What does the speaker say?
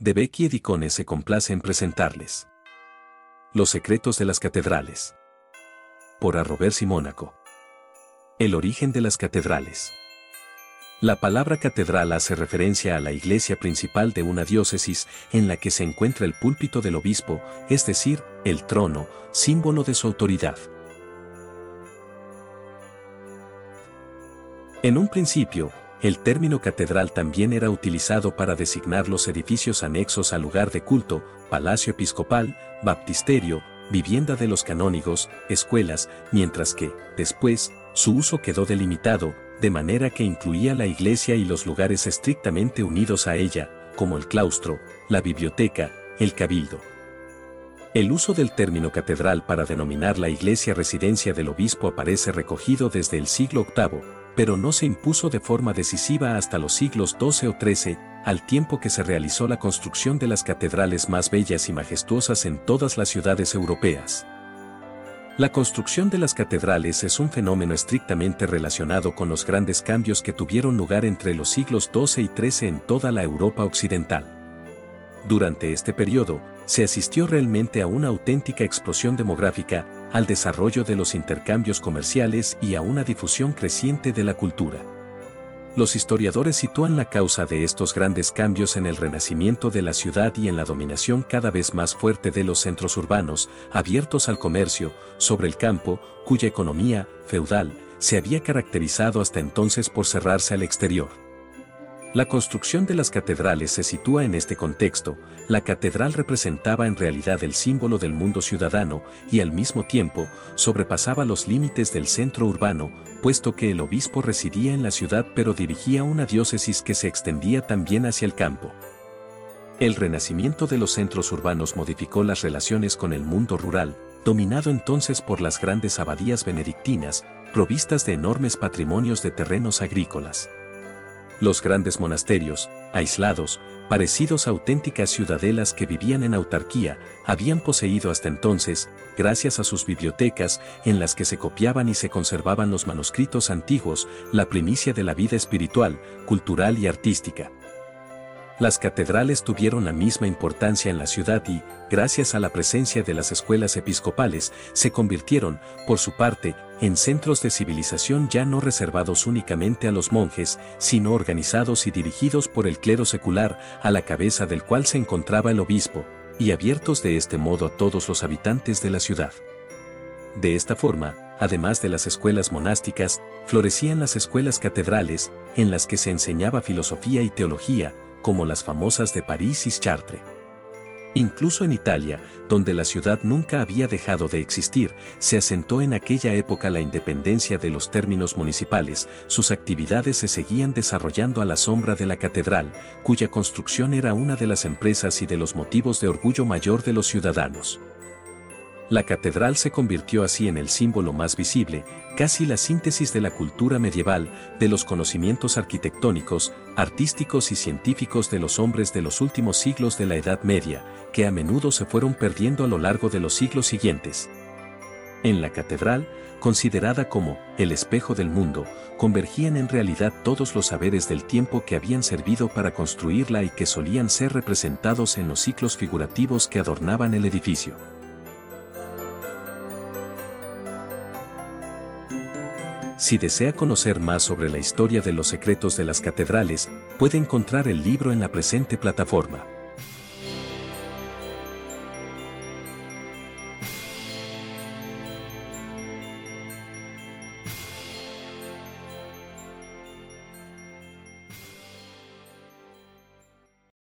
de Becky Edicone se complace en presentarles. Los secretos de las catedrales. Por Arrober Simónaco. El origen de las catedrales. La palabra catedral hace referencia a la iglesia principal de una diócesis en la que se encuentra el púlpito del obispo, es decir, el trono, símbolo de su autoridad. En un principio, el término catedral también era utilizado para designar los edificios anexos al lugar de culto, palacio episcopal, baptisterio, vivienda de los canónigos, escuelas, mientras que, después, su uso quedó delimitado, de manera que incluía la iglesia y los lugares estrictamente unidos a ella, como el claustro, la biblioteca, el cabildo. El uso del término catedral para denominar la iglesia residencia del obispo aparece recogido desde el siglo VIII, pero no se impuso de forma decisiva hasta los siglos XII o XIII, al tiempo que se realizó la construcción de las catedrales más bellas y majestuosas en todas las ciudades europeas. La construcción de las catedrales es un fenómeno estrictamente relacionado con los grandes cambios que tuvieron lugar entre los siglos XII y XIII en toda la Europa occidental. Durante este periodo, se asistió realmente a una auténtica explosión demográfica, al desarrollo de los intercambios comerciales y a una difusión creciente de la cultura. Los historiadores sitúan la causa de estos grandes cambios en el renacimiento de la ciudad y en la dominación cada vez más fuerte de los centros urbanos, abiertos al comercio, sobre el campo, cuya economía, feudal, se había caracterizado hasta entonces por cerrarse al exterior. La construcción de las catedrales se sitúa en este contexto, la catedral representaba en realidad el símbolo del mundo ciudadano y al mismo tiempo sobrepasaba los límites del centro urbano, puesto que el obispo residía en la ciudad pero dirigía una diócesis que se extendía también hacia el campo. El renacimiento de los centros urbanos modificó las relaciones con el mundo rural, dominado entonces por las grandes abadías benedictinas, provistas de enormes patrimonios de terrenos agrícolas. Los grandes monasterios, aislados, parecidos a auténticas ciudadelas que vivían en autarquía, habían poseído hasta entonces, gracias a sus bibliotecas, en las que se copiaban y se conservaban los manuscritos antiguos, la primicia de la vida espiritual, cultural y artística. Las catedrales tuvieron la misma importancia en la ciudad y, gracias a la presencia de las escuelas episcopales, se convirtieron, por su parte, en centros de civilización ya no reservados únicamente a los monjes, sino organizados y dirigidos por el clero secular, a la cabeza del cual se encontraba el obispo, y abiertos de este modo a todos los habitantes de la ciudad. De esta forma, además de las escuelas monásticas, florecían las escuelas catedrales, en las que se enseñaba filosofía y teología, como las famosas de París y Chartres. Incluso en Italia, donde la ciudad nunca había dejado de existir, se asentó en aquella época la independencia de los términos municipales, sus actividades se seguían desarrollando a la sombra de la catedral, cuya construcción era una de las empresas y de los motivos de orgullo mayor de los ciudadanos. La catedral se convirtió así en el símbolo más visible, casi la síntesis de la cultura medieval, de los conocimientos arquitectónicos, artísticos y científicos de los hombres de los últimos siglos de la Edad Media, que a menudo se fueron perdiendo a lo largo de los siglos siguientes. En la catedral, considerada como el espejo del mundo, convergían en realidad todos los saberes del tiempo que habían servido para construirla y que solían ser representados en los ciclos figurativos que adornaban el edificio. Si desea conocer más sobre la historia de los secretos de las catedrales, puede encontrar el libro en la presente plataforma.